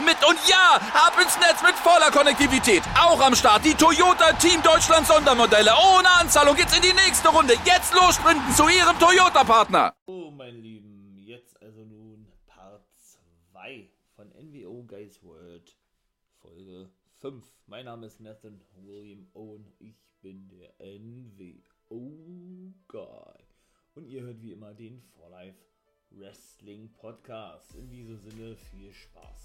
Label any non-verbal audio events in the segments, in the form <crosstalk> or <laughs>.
mit. Und ja, ab ins Netz mit voller Konnektivität. Auch am Start die Toyota Team Deutschland Sondermodelle. Ohne Anzahlung geht's in die nächste Runde. Jetzt los sprinten zu ihrem Toyota-Partner. Oh, mein Lieben. Jetzt also nun Part 2 von NWO Guys World. Folge 5. Mein Name ist Nathan William Owen. Ich bin der NWO Guy. Und ihr hört wie immer den For Life Wrestling Podcast. In diesem Sinne viel Spaß.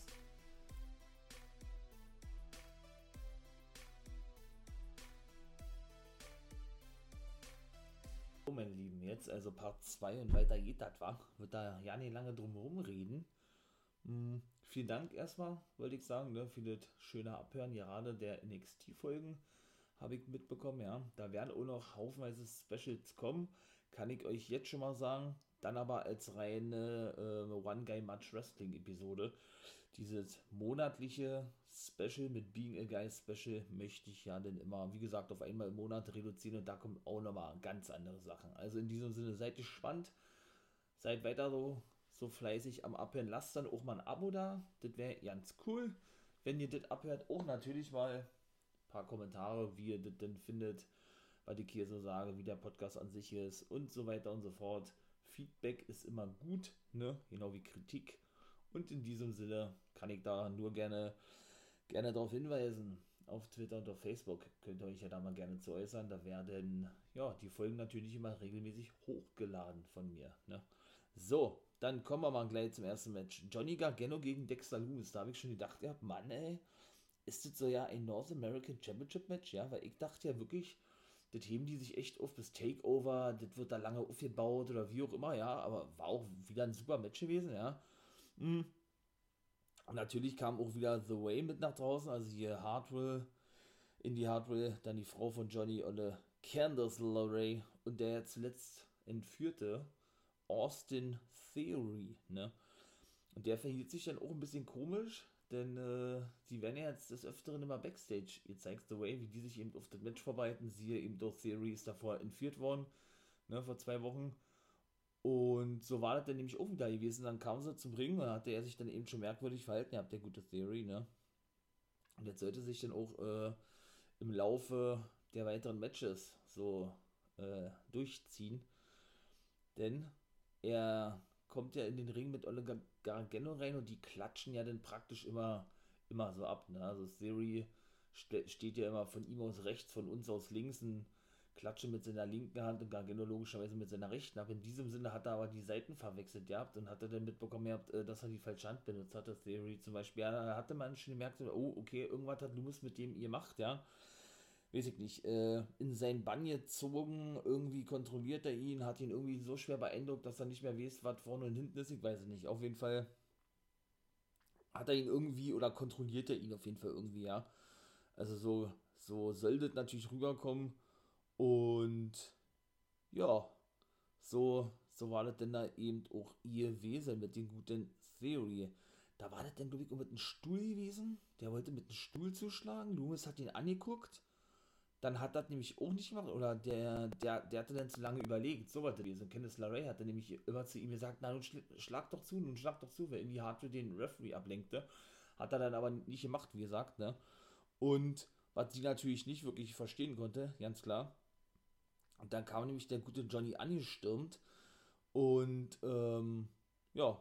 Meine Lieben, jetzt also Part 2 und weiter geht das, wa? Wird da ja nicht lange drum herum reden. Hm, vielen Dank erstmal, wollte ich sagen, ne, für das schöne Abhören gerade der NXT-Folgen habe ich mitbekommen, ja. Da werden auch noch haufenweise Specials kommen, kann ich euch jetzt schon mal sagen. Dann aber als reine äh, One-Guy-Match-Wrestling-Episode. Dieses monatliche Special mit Being a Guy Special möchte ich ja dann immer, wie gesagt, auf einmal im Monat reduzieren und da kommen auch nochmal ganz andere Sachen. Also in diesem Sinne, seid gespannt, seid weiter so, so fleißig am Abhören. Lasst dann auch mal ein Abo da, das wäre ganz cool. Wenn ihr das abhört, auch natürlich mal ein paar Kommentare, wie ihr das denn findet, was ich hier so sage, wie der Podcast an sich ist und so weiter und so fort. Feedback ist immer gut, ne? genau wie Kritik. Und in diesem Sinne kann ich da nur gerne, gerne darauf hinweisen. Auf Twitter und auf Facebook könnt ihr euch ja da mal gerne zu äußern. Da werden ja die Folgen natürlich immer regelmäßig hochgeladen von mir. Ne? So, dann kommen wir mal gleich zum ersten Match. Johnny Gargano gegen Dexter Loomis. Da habe ich schon gedacht, ja, Mann, ey, ist das so ja ein North American Championship Match? Ja, weil ich dachte ja wirklich, das heben die sich echt auf bis Takeover, das wird da lange aufgebaut oder wie auch immer, ja, aber war auch wieder ein super Match gewesen, ja. Mhm. Und natürlich kam auch wieder The Way mit nach draußen, also hier Hardwell, Indie Hardwell, dann die Frau von Johnny, Olle Candace LeRae und der zuletzt entführte Austin Theory, ne. Und der verhielt sich dann auch ein bisschen komisch, denn äh, die werden ja jetzt des Öfteren immer Backstage gezeigt, The Way, wie die sich eben auf das Match vorbereiten. Siehe eben durch Theory ist davor entführt worden, ne, vor zwei Wochen. Und so war das dann nämlich auch wieder gewesen. Dann kam sie zum Ring und hatte er sich dann eben schon merkwürdig verhalten. Ihr habt ja gute Theory, ne? Und jetzt sollte sich dann auch äh, im Laufe der weiteren Matches so äh, durchziehen. Denn er kommt ja in den Ring mit Olle Gargano rein und die klatschen ja dann praktisch immer, immer so ab. Ne? Also Theory ste steht ja immer von ihm aus rechts, von uns aus links. Ein Klatsche mit seiner linken Hand und Gargano logischerweise mit seiner rechten Hand. In diesem Sinne hat er aber die Seiten verwechselt gehabt und hat er dann mitbekommen gehabt, äh, dass er die falsche Hand benutzt hatte. Theory zum Beispiel. Ja, da hatte man schon gemerkt, oh, okay, irgendwas hat Loomis mit dem ihr gemacht, ja. Weiß ich nicht, äh, in sein Bann gezogen, irgendwie kontrolliert er ihn, hat ihn irgendwie so schwer beeindruckt, dass er nicht mehr weiß, was vorne und hinten ist, ich weiß es nicht. Auf jeden Fall hat er ihn irgendwie oder kontrolliert er ihn auf jeden Fall irgendwie, ja. Also so, so soll das natürlich rüberkommen. Und ja, so, so war das denn da eben auch ihr Wesen mit den guten Theory. Da war das dann, glaube ich, mit einem Stuhl gewesen. Der wollte mit einem Stuhl zuschlagen. Loomis hat ihn angeguckt. Dann hat das nämlich auch nicht gemacht. Oder der, der, der hatte dann zu lange überlegt. So was gewesen. Kenneth LaRae hatte nämlich immer zu ihm gesagt: Na, nun schlag doch zu, nun schlag doch zu, weil irgendwie Hardware den Referee ablenkte. Hat er dann aber nicht gemacht, wie gesagt, ne? Und was sie natürlich nicht wirklich verstehen konnte, ganz klar und dann kam nämlich der gute Johnny angestürmt und ähm, ja.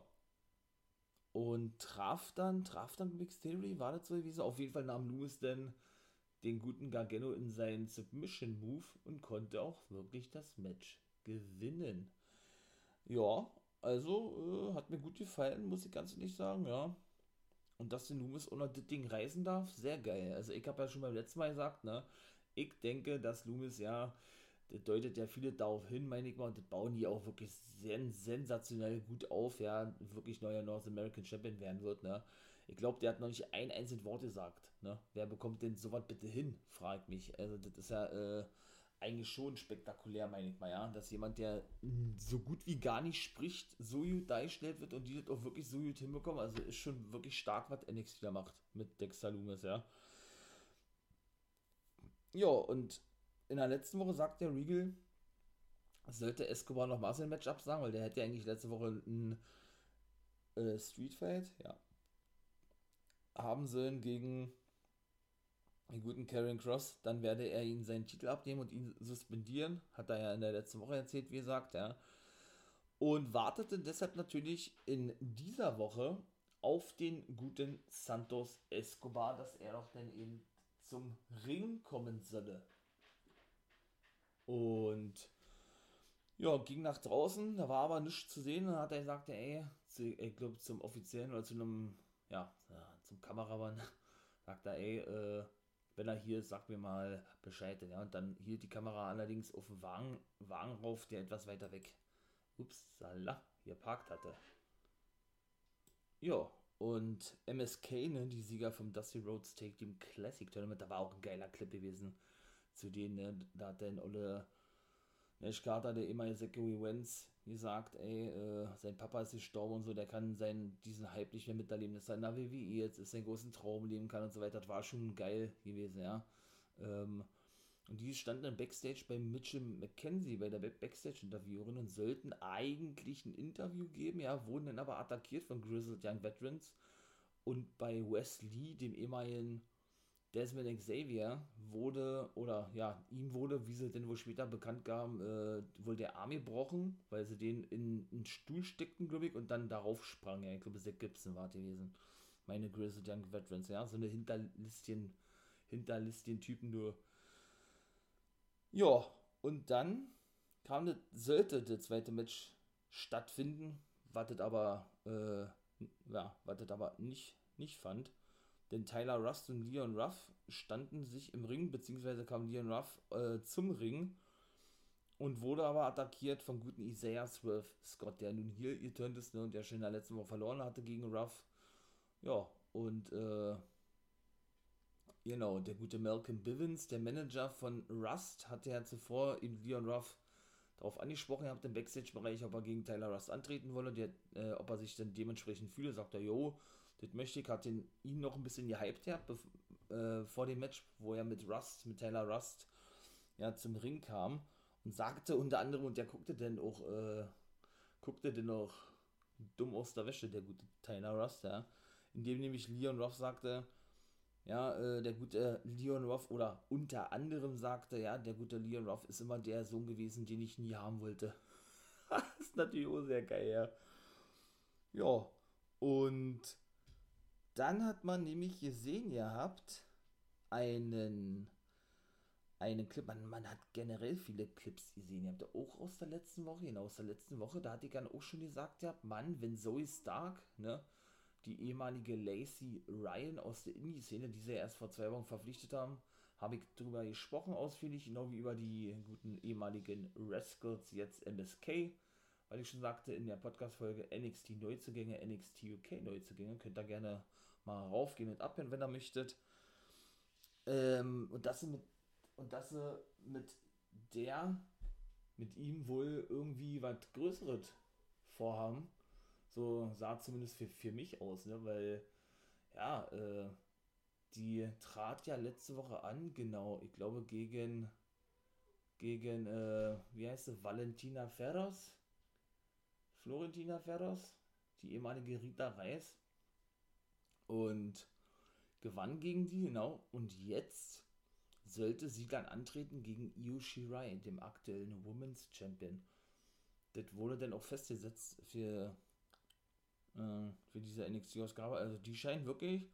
Und traf dann, traf dann Mixed Theory, war das so gewesen? Auf jeden Fall nahm Lewis dann den guten Gargano in seinen Submission Move und konnte auch wirklich das Match gewinnen. Ja, also äh, hat mir gut gefallen, muss ich ganz ehrlich sagen, ja. Und dass der Loomis unter das Ding reisen darf, sehr geil. Also ich habe ja schon beim letzten Mal gesagt, ne, ich denke, dass Loomis ja das deutet ja viele darauf hin, meine ich mal, und das bauen die auch wirklich sehr, sensationell gut auf, ja, wirklich neuer North American Champion werden wird, ne. Ich glaube, der hat noch nicht ein einziges Wort gesagt, ne. Wer bekommt denn sowas bitte hin, fragt mich. Also, das ist ja, äh, eigentlich schon spektakulär, meine ich mal, ja, dass jemand, der so gut wie gar nicht spricht, so gut dargestellt wird und die das auch wirklich so gut hinbekommen. Also ist schon wirklich stark, was NXT da macht mit Dexter Loomis, ja. Ja, und in der letzten Woche sagt der Regal, sollte Escobar noch mal sein Match absagen, weil der hätte ja eigentlich letzte Woche ein äh, Street Fight, ja, haben sollen gegen den guten Karen Cross, dann werde er ihn seinen Titel abnehmen und ihn suspendieren. Hat er ja in der letzten Woche erzählt, wie gesagt, ja. Und wartete deshalb natürlich in dieser Woche auf den guten Santos Escobar, dass er doch dann eben zum Ring kommen solle. Und ja, ging nach draußen, da war aber nichts zu sehen. Dann hat er gesagt, ey, ich glaube zum offiziellen oder zu einem, ja, zum Kameramann, <laughs> sagt er, ey, äh, wenn er hier ist, sagt mir mal Bescheid. Ja, und dann hielt die Kamera allerdings auf den Wagen, Wagen rauf, der etwas weiter weg, upsala, hier parkt hatte. Ja, und MSK, ne, die Sieger vom Dusty Roads Take Team Classic Tournament, da war auch ein geiler Clip gewesen. Zu denen, ne, da hat dann Olle Nash Carter, der ehemalige Zachary Wentz, gesagt, ey, äh, sein Papa ist gestorben und so, der kann seinen, diesen Hype nicht mehr miterleben, dass er in der WWE jetzt ist, seinen großen Traum leben kann und so weiter. Das war schon geil gewesen, ja. Ähm, und die standen dann Backstage bei Mitchell McKenzie, bei der Backstage-Interviewerin und sollten eigentlich ein Interview geben, ja, wurden dann aber attackiert von Grizzled Young Veterans und bei Wes Lee, dem ehemaligen Desmond Xavier wurde, oder ja, ihm wurde, wie sie denn wohl später bekannt gaben, äh, wohl der Arm gebrochen, weil sie den in einen Stuhl steckten, glaube ich, und dann darauf sprang. Ja, ich glaube, Zack Gibson war gewesen. Meine Grizzled Young Veterans, ja, so eine Hinterlistchen, Hinterlistchen-Typen nur. Ja, und dann kam das, sollte das zweite Match stattfinden, wartet aber, äh, ja, wartet aber nicht, nicht fand. Denn Tyler Rust und Leon Ruff standen sich im Ring, beziehungsweise kam Leon Ruff äh, zum Ring und wurde aber attackiert vom guten Isaiah Swerve Scott, der nun hier geturnt ist ne, und der schon in der letzten Woche verloren hatte gegen Ruff. Ja, und äh, genau, der gute Malcolm Bivens, der Manager von Rust, hatte ja zuvor eben Leon Ruff darauf angesprochen, er hat im Backstage-Bereich, ob er gegen Tyler Rust antreten wolle, der, äh, ob er sich dann dementsprechend fühle, sagt er, jo, das möchte ich, hat den, ihn noch ein bisschen gehypt ja, äh, vor dem Match, wo er mit Rust, mit Taylor Rust, ja, zum Ring kam und sagte unter anderem, und der guckte dann auch, äh, guckte dann auch dumm aus der Wäsche, der gute Taylor Rust, ja, indem nämlich Leon Ruff sagte, ja, äh, der gute Leon Ruff oder unter anderem sagte, ja, der gute Leon Ruff ist immer der Sohn gewesen, den ich nie haben wollte. <laughs> das ist natürlich auch sehr geil, ja. Ja, und dann hat man nämlich gesehen gehabt, einen, einen Clip, man, man hat generell viele Clips gesehen, ihr habt ja auch aus der letzten Woche, genau, aus der letzten Woche, da hatte ich dann auch schon gesagt, ja, Mann, wenn Zoe Stark, ne, die ehemalige Lacey Ryan aus der Indie-Szene, die sie erst vor zwei Wochen verpflichtet haben, habe ich darüber gesprochen ausführlich, genau wie über die guten ehemaligen Rascals, jetzt MSK, weil ich schon sagte in der Podcast-Folge NXT Neuzugänge, NXT UK Neuzugänge, könnt ihr gerne mal raufgehen und abhören, wenn ihr möchtet. Ähm, und dass sie mit und dass sie mit der, mit ihm wohl irgendwie was Größeres vorhaben. So sah zumindest für, für mich aus, ne? Weil, ja, äh, die trat ja letzte Woche an, genau, ich glaube gegen, gegen, äh, wie heißt sie, Valentina Ferros? Florentina Ferros? Die ehemalige Rita Reis und gewann gegen die, genau. Und jetzt sollte sie dann antreten gegen Io Shirai, dem aktuellen Women's Champion. Das wurde dann auch festgesetzt für, äh, für diese NXT-Ausgabe. Also die scheint wirklich,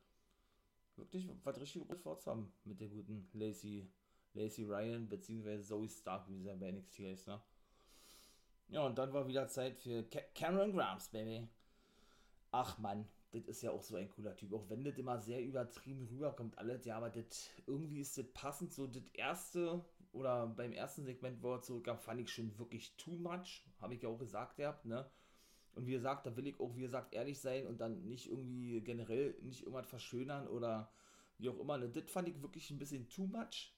wirklich was richtig gut vorzuhaben mit der guten Lacey, Lacey Ryan, beziehungsweise Zoe Stark, wie sie bei NXT heißt, ne? Ja, und dann war wieder Zeit für Cameron Grimes, Baby. Ach man, das ist ja auch so ein cooler Typ. Auch wenn das immer sehr übertrieben rüberkommt, alles, ja, aber das irgendwie ist das passend. So das erste, oder beim ersten Segment, wo er zurückkam, fand ich schon wirklich too much. Habe ich ja auch gesagt gehabt, ne? Und wie gesagt, da will ich auch, wie gesagt, ehrlich sein und dann nicht irgendwie generell nicht irgendwas verschönern oder wie auch immer. Ne? Das fand ich wirklich ein bisschen too much.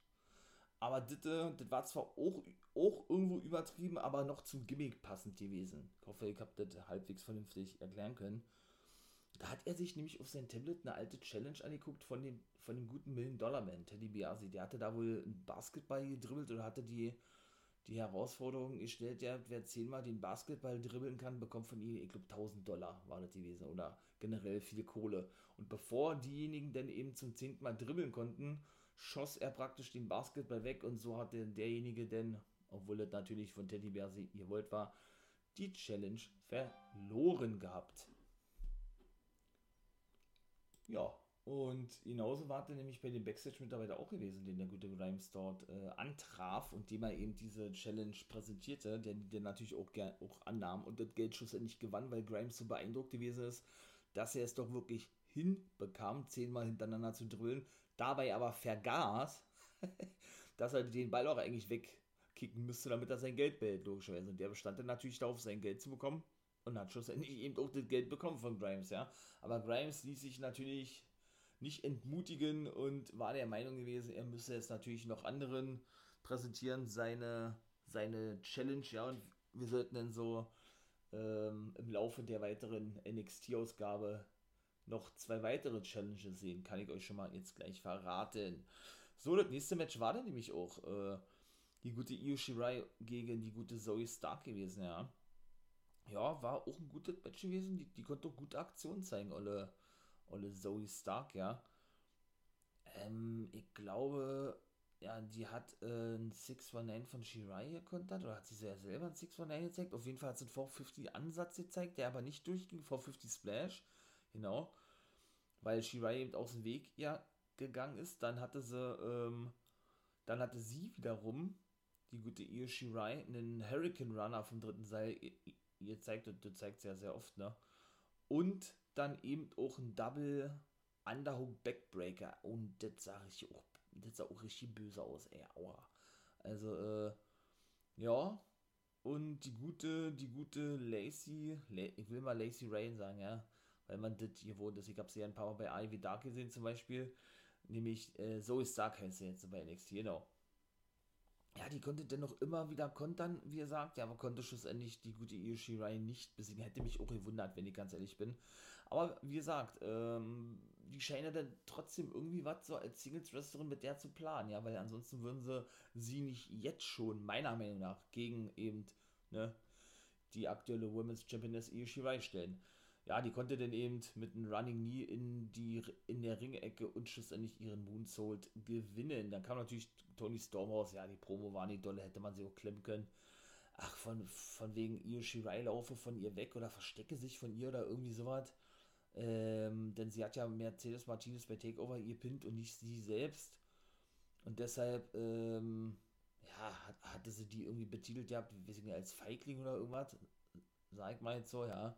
Aber das, das war zwar auch, auch irgendwo übertrieben, aber noch zum Gimmick passend gewesen. Ich hoffe, ich habe das halbwegs vernünftig erklären können. Da hat er sich nämlich auf sein Tablet eine alte Challenge angeguckt von dem, von dem guten Million-Dollar-Man, Teddy Biasi. Der hatte da wohl einen Basketball gedribbelt oder hatte die, die Herausforderung gestellt, ja, wer zehnmal den Basketball dribbeln kann, bekommt von ihm, ich glaube, 1000 Dollar war das gewesen oder generell viel Kohle. Und bevor diejenigen dann eben zum zehnten Mal dribbeln konnten, schoss er praktisch den Basketball weg und so hatte derjenige denn, obwohl das natürlich von Teddy Biasi gewollt war, die Challenge verloren gehabt. Ja, und genauso war er nämlich bei dem Backstage-Mitarbeiter auch gewesen, den der gute Grimes dort äh, antraf und dem er eben diese Challenge präsentierte, der die natürlich auch, gern, auch annahm und das Geld schlussendlich gewann, weil Grimes so beeindruckt gewesen ist, dass er es doch wirklich hinbekam, zehnmal hintereinander zu drillen, dabei aber vergaß, <laughs> dass er den Ball auch eigentlich wegkicken müsste, damit er sein Geld behält, logischerweise. Und der bestand dann natürlich darauf, sein Geld zu bekommen und hat schlussendlich eben auch das Geld bekommen von Grimes, ja. Aber Grimes ließ sich natürlich nicht entmutigen und war der Meinung gewesen, er müsse jetzt natürlich noch anderen präsentieren, seine, seine Challenge, ja, und wir sollten dann so ähm, im Laufe der weiteren NXT-Ausgabe noch zwei weitere Challenges sehen, kann ich euch schon mal jetzt gleich verraten. So, das nächste Match war dann nämlich auch äh, die gute Io Shirai gegen die gute Zoe Stark gewesen, ja ja, war auch ein gutes Match gewesen. Die, die konnte auch gute Aktionen zeigen, Olle, Olle Zoe Stark, ja. Ähm, ich glaube, ja, die hat äh, ein 619 von Shirai gekontert, oder hat sie ja selber ein 619 gezeigt? Auf jeden Fall hat sie einen 450 Ansatz gezeigt, der aber nicht durchging, 450 Splash, genau. Weil Shirai eben aus dem Weg ja gegangen ist. Dann hatte sie, ähm, dann hatte sie wiederum, die gute Io Shirai, einen Hurricane Runner vom dritten Seil ihr zeigt, du zeigst ja sehr oft, ne? Und dann eben auch ein Double Underhook Backbreaker. Und das sah ich auch, das sah auch richtig böse aus, ey, aua. Also, äh, ja. Und die gute, die gute Lacey, ich will mal Lacey Rain sagen, ja. Weil man das hier wohnt ist. Ich habe sie ja ein paar Mal bei Ivy Dark gesehen zum Beispiel. Nämlich, äh, Zoe Stark heißt sie jetzt bei NXT, genau ja, die konnte dennoch immer wieder kontern, wie er sagt, ja, aber konnte schlussendlich die gute Io Shirai nicht besiegen. Hätte mich auch gewundert, wenn ich ganz ehrlich bin. Aber wie gesagt, ähm, die scheinen dann trotzdem irgendwie was so als Singles-Wrestlerin mit der zu planen, ja, weil ansonsten würden sie sie nicht jetzt schon, meiner Meinung nach, gegen eben, ne, die aktuelle Women's Championess Io Shirai stellen ja, die konnte dann eben mit einem Running Knee in, die, in der Ringecke und schlussendlich ihren Moonsault gewinnen. Dann kam natürlich Tony Storm. Ja, die Promo war nicht dolle, hätte man sie auch klemmen können. Ach, von, von wegen Io Shirai laufe von ihr weg oder verstecke sich von ihr oder irgendwie sowas. Ähm, denn sie hat ja Mercedes Martinez bei Takeover ihr pinnt und nicht sie selbst. Und deshalb, ähm, ja, hat, hatte sie die irgendwie betitelt ich nicht, als Feigling oder irgendwas. Sag mal jetzt so, ja.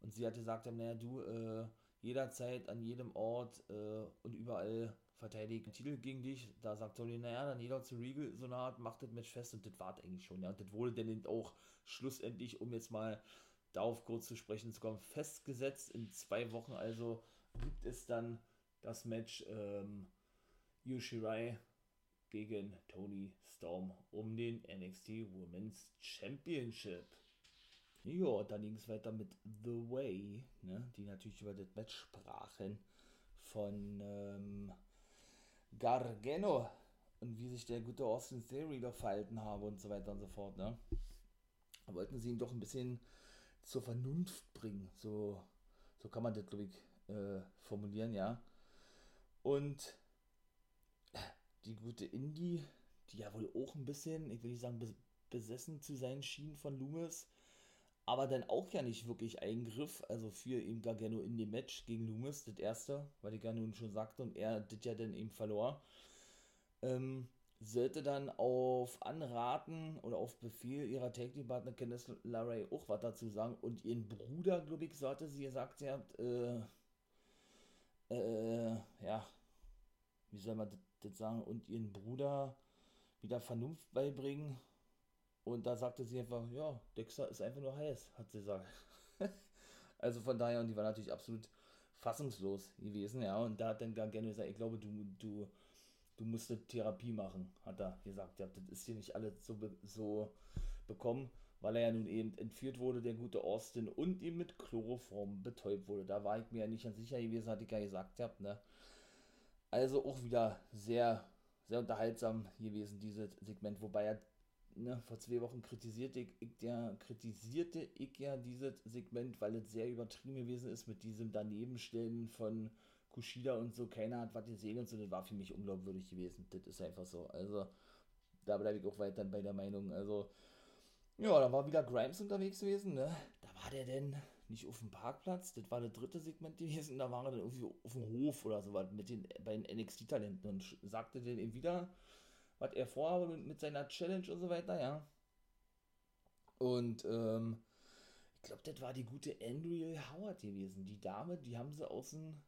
Und sie hat gesagt, naja, du, äh, jederzeit, an jedem Ort äh, und überall verteidigt Titel gegen dich. Da sagt Tony, naja, dann jeder zu Regal so eine Art, macht das Match fest und das war eigentlich schon, ja. Und das wurde dann auch schlussendlich, um jetzt mal darauf kurz zu sprechen zu kommen, festgesetzt. In zwei Wochen also gibt es dann das Match ähm, Yoshirai gegen Tony Storm um den NXT Women's Championship. Ja, dann ging es weiter mit The Way, ne, die natürlich über das Match sprachen von ähm, Gargano und wie sich der gute Austin Theory doch verhalten habe und so weiter und so fort. Ne. Da wollten sie ihn doch ein bisschen zur Vernunft bringen, so, so kann man das, glaube ich, äh, formulieren, ja. Und die gute Indie, die ja wohl auch ein bisschen, ich will nicht sagen, besessen zu sein schien von Loomis, aber dann auch ja nicht wirklich Eingriff, also für ihn Gargano in dem Match gegen Loomis, das erste, weil ich ja nun schon sagte und er das ja dann eben verlor, ähm, sollte dann auf Anraten oder auf Befehl ihrer Tag-Team-Partner Candice LaRae auch was dazu sagen. Und ihren Bruder, glaube ich, so hatte sie gesagt, sie hat, äh, äh, ja, wie soll man das sagen, und ihren Bruder wieder Vernunft beibringen. Und da sagte sie einfach, ja, Dexter ist einfach nur heiß, hat sie gesagt. <laughs> also von daher, und die war natürlich absolut fassungslos gewesen, ja. Und da hat dann gar gesagt, ich glaube, du, du, du musst Therapie machen, hat er gesagt. Ja, das ist hier nicht alles so, so bekommen, weil er ja nun eben entführt wurde, der gute Austin, und ihm mit Chloroform betäubt wurde. Da war ich mir ja nicht ganz sicher gewesen, hatte ich ja gesagt, habt, ne? Also auch wieder sehr, sehr unterhaltsam gewesen, dieses Segment, wobei er ne, vor zwei Wochen kritisierte ich, ich, ja, kritisierte ich ja dieses Segment, weil es sehr übertrieben gewesen ist mit diesem Danebenstellen von Kushida und so. Keiner hat was gesehen und so. Das war für mich unglaubwürdig gewesen. Das ist einfach so. Also, da bleibe ich auch weiter bei der Meinung. Also, ja, da war wieder Grimes unterwegs gewesen, ne? Da war der denn nicht auf dem Parkplatz, das war das dritte Segment gewesen, da war er dann irgendwie auf dem Hof oder so was mit den bei den NXT-Talenten und sagte dann eben wieder, was er vorhabe mit, mit seiner Challenge und so weiter, ja. Und ähm, ich glaube, das war die gute Andrea Howard gewesen. Die Dame, die haben sie aus dem.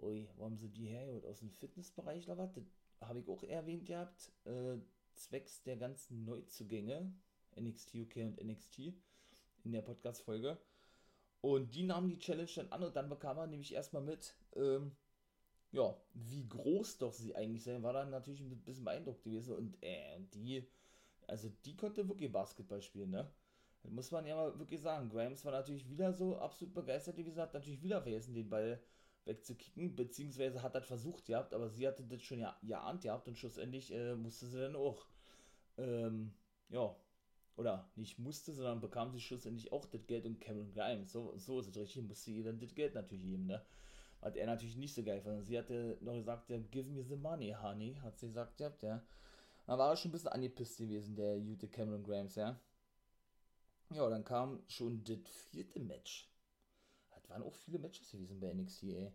Ui, wo haben sie die her? Aus dem Fitnessbereich oder was? Das habe ich auch erwähnt gehabt. Äh, zwecks der ganzen Neuzugänge. NXT UK und NXT in der Podcast-Folge. Und die nahmen die Challenge dann an und dann bekam man nämlich erstmal mit, ähm, ja, wie groß doch sie eigentlich sein, war dann natürlich ein bisschen beeindruckt gewesen. Und äh, die, also die konnte wirklich Basketball spielen, ne? Das muss man ja mal wirklich sagen. Grams war natürlich wieder so absolut begeistert, wie gesagt, natürlich wieder vergessen, den Ball wegzukicken, beziehungsweise hat das versucht gehabt, aber sie hatte das schon ja geahnt gehabt und schlussendlich äh, musste sie dann auch, ähm, ja, oder nicht musste, sondern bekam sie schlussendlich auch das Geld und Cameron Grimes. So, so ist es richtig, musste ihr dann das Geld natürlich geben, ne? Hat er natürlich nicht so geil fand. Sie hatte noch gesagt, ja, give me the money, honey, hat sie gesagt, ja. Da war er schon ein bisschen angepisst gewesen, der Jute Cameron Grimes, ja. Ja, dann kam schon das vierte Match. Das waren auch viele Matches gewesen bei NXT, ey.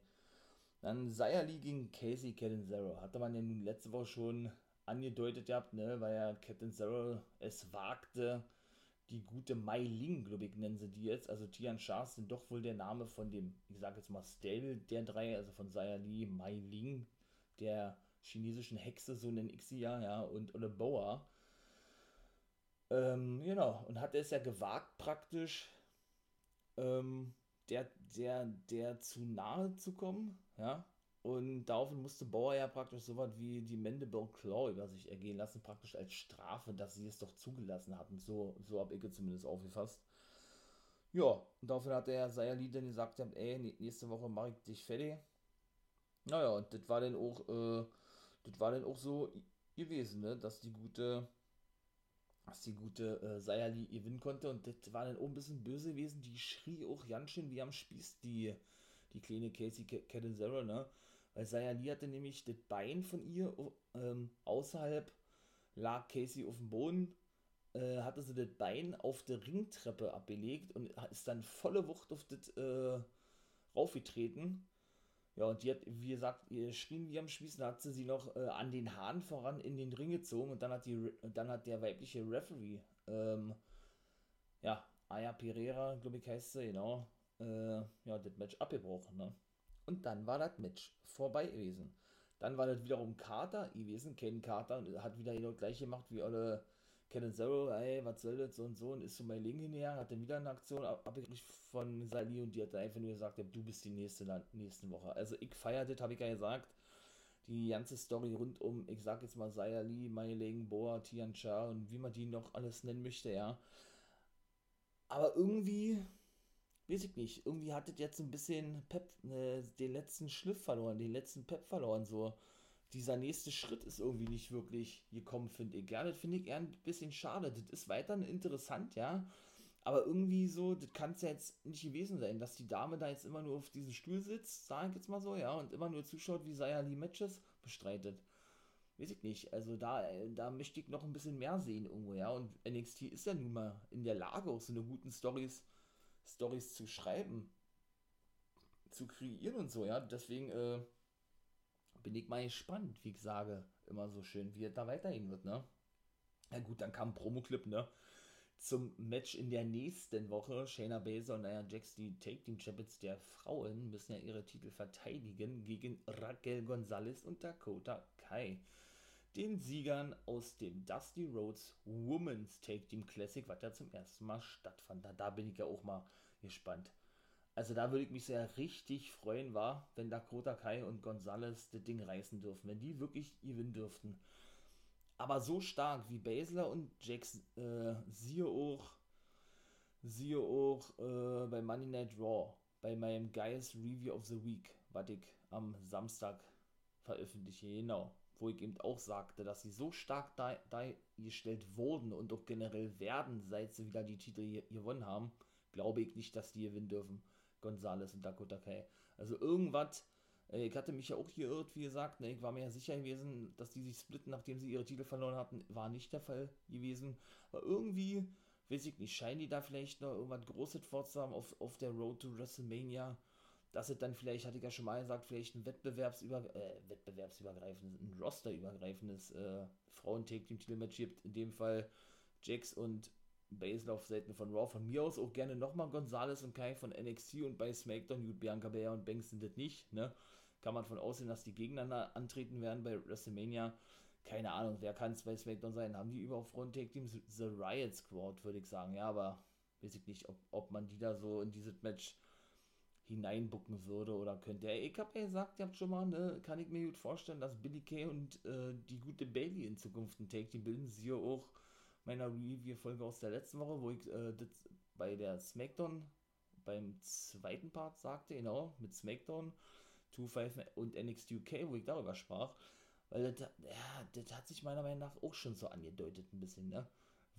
Dann Sayali gegen Casey Catanzaro. Hatte man ja nun letzte Woche schon angedeutet gehabt, ne, weil ja Captain Zero es wagte, die gute Mai Ling, glaube ich, nennen sie die jetzt. Also Tian Sha sind doch wohl der Name von dem, ich sage jetzt mal Stable der drei, also von Saya Li, Mai Ling, der chinesischen Hexe, so nennen ich sie ja, ja, und Ole Boa. Ähm, genau, und hat es ja gewagt, praktisch ähm, der, der, der zu nahe zu kommen, ja, und daraufhin musste Bauer ja praktisch so was wie die Mandible Claw über sich ergehen lassen, praktisch als Strafe, dass sie es doch zugelassen hatten. So, so habe ich zumindest aufgefasst. Ja, und daraufhin hat der Sayali dann gesagt, ey, nächste Woche mache ich dich fertig. Naja, und das war dann auch, äh, das war dann auch so gewesen, ne, dass die gute, dass die gute äh, Sayali gewinnen konnte und das war dann auch ein bisschen böse gewesen. Die schrie auch ganz schön wie am Spieß, die, die kleine Casey Catanzaro, ne weil Sayali hatte nämlich das Bein von ihr ähm, außerhalb, lag Casey auf dem Boden, äh, hatte sie das Bein auf der Ringtreppe abgelegt und ist dann volle Wucht auf das äh, raufgetreten. Ja, und die hat, wie gesagt, ihr schrien wie am Spießen, hat sie sie noch äh, an den Haaren voran in den Ring gezogen und dann hat, die, dann hat der weibliche Referee, ähm, ja, Aya Pereira, glaube ich, heißt sie, genau, äh, ja, das Match abgebrochen, ne? Und dann war das Match vorbei gewesen. Dann war das wiederum Carter gewesen. Ken Carter hat wieder genau gleich gemacht wie alle Ken Zero. Ey, was soll das so und so. Und ist zu mein Link hinterher. Hat dann wieder eine Aktion abgekriegt von Sali und die hat einfach nur gesagt, du bist die nächste nächsten Woche. Also ich feiere das, habe ich ja gesagt. Die ganze Story rund um, ich sag jetzt mal Sayali, Mailing, Boa, Tian Cha und wie man die noch alles nennen möchte, ja. Aber irgendwie weiß ich nicht, irgendwie hattet jetzt ein bisschen Pep, äh, den letzten Schliff verloren, den letzten Pep verloren, so. Dieser nächste Schritt ist irgendwie nicht wirklich gekommen, finde ich. Ja, das finde ich eher ein bisschen schade. Das ist weiterhin interessant, ja. Aber irgendwie so, das kann es ja jetzt nicht gewesen sein, dass die Dame da jetzt immer nur auf diesem Stuhl sitzt, sage ich jetzt mal so, ja, und immer nur zuschaut, wie Sayali Matches bestreitet. Weiß ich nicht. Also da, da möchte ich noch ein bisschen mehr sehen irgendwo, ja. Und NXT ist ja nun mal in der Lage, auch so eine guten Stories Stories zu schreiben, zu kreieren und so, ja. Deswegen äh, bin ich mal gespannt, wie ich sage, immer so schön, wie es da weitergehen wird, ne? Na gut, dann kam ein Promo-Clip, ne? Zum Match in der nächsten Woche. Shayna Baszler und Nia Jax, die Take Team Champions der Frauen, müssen ja ihre Titel verteidigen gegen Raquel Gonzalez und Dakota Kai. Den Siegern aus dem Dusty Rhodes Women's Take Team Classic, was ja zum ersten Mal stattfand. Da, da bin ich ja auch mal gespannt. Also da würde ich mich sehr richtig freuen, war, wenn Dakota Kai und Gonzalez das Ding reißen dürfen, wenn die wirklich gewinnen dürften. Aber so stark wie Basler und Jax, äh, siehe auch, siehe auch äh, bei Money Night Raw, bei meinem Guys Review of the Week, was ich am Samstag veröffentliche, genau, wo ich eben auch sagte, dass sie so stark dargestellt wurden und auch generell werden, seit sie wieder die Titel gewonnen haben, glaube ich nicht, dass die gewinnen dürfen. Gonzales und Dakota Kai. Also irgendwas, äh, ich hatte mich ja auch geirrt, wie gesagt, ne, ich war mir ja sicher gewesen, dass die sich splitten, nachdem sie ihre Titel verloren hatten, war nicht der Fall gewesen. Aber irgendwie, weiß ich nicht, scheinen die da vielleicht noch irgendwas Großes vorzuhaben auf, auf der Road to WrestleMania dass es dann vielleicht, hatte ich ja schon mal gesagt, vielleicht ein Wettbewerbsüber äh, wettbewerbsübergreifendes, ein rosterübergreifendes äh, Frauen-Take-Team-Titelmatch gibt. In dem Fall Jax und Baszler auf Seiten von Raw. Von mir aus auch gerne nochmal Gonzalez und Kai von NXT und bei SmackDown, Gut, Bianca Belair und Banks sind das nicht, ne? Kann man von aussehen, dass die gegeneinander antreten werden bei WrestleMania. Keine Ahnung, wer kann es bei SmackDown sein? Haben die überhaupt Frauen-Take-Teams? The Riot Squad, würde ich sagen, ja, aber weiß ich nicht, ob, ob man die da so in dieses Match hineinbucken würde oder könnte. Ich habe ja gesagt, ihr habt schon mal, ne, kann ich mir gut vorstellen, dass Billy Kay und äh, die gute Bailey in Zukunft ein Take Team bilden. Siehe auch meiner Review-Folge aus der letzten Woche, wo ich äh, bei der SmackDown beim zweiten Part sagte, genau, mit SmackDown, 2-5 und NXT UK, wo ich darüber sprach, weil das, ja, das hat sich meiner Meinung nach auch schon so angedeutet ein bisschen, ne?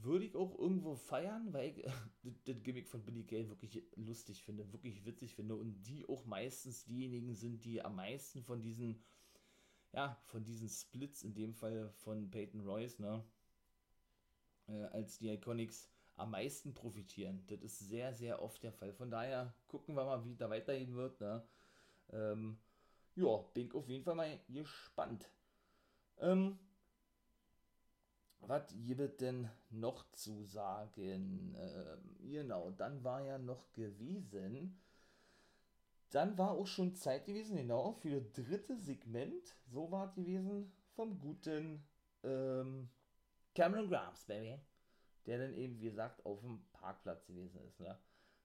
Würde ich auch irgendwo feiern, weil ich <laughs> das, Gimmick von Billy Gay wirklich lustig finde, wirklich witzig finde und die auch meistens diejenigen sind, die am meisten von diesen, ja, von diesen Splits, in dem Fall von Peyton Royce, ne, äh, als die Iconics am meisten profitieren. Das ist sehr, sehr oft der Fall. Von daher gucken wir mal, wie da weitergehen wird, ne. Ähm, ja, bin ich auf jeden Fall mal gespannt. Ähm, was gibt denn noch zu sagen? Ähm, genau, dann war ja noch gewesen. Dann war auch schon Zeit gewesen, genau, für das dritte Segment. So war es gewesen vom guten ähm, Cameron Grimes, Baby. Der dann eben, wie gesagt, auf dem Parkplatz gewesen ist. Ne?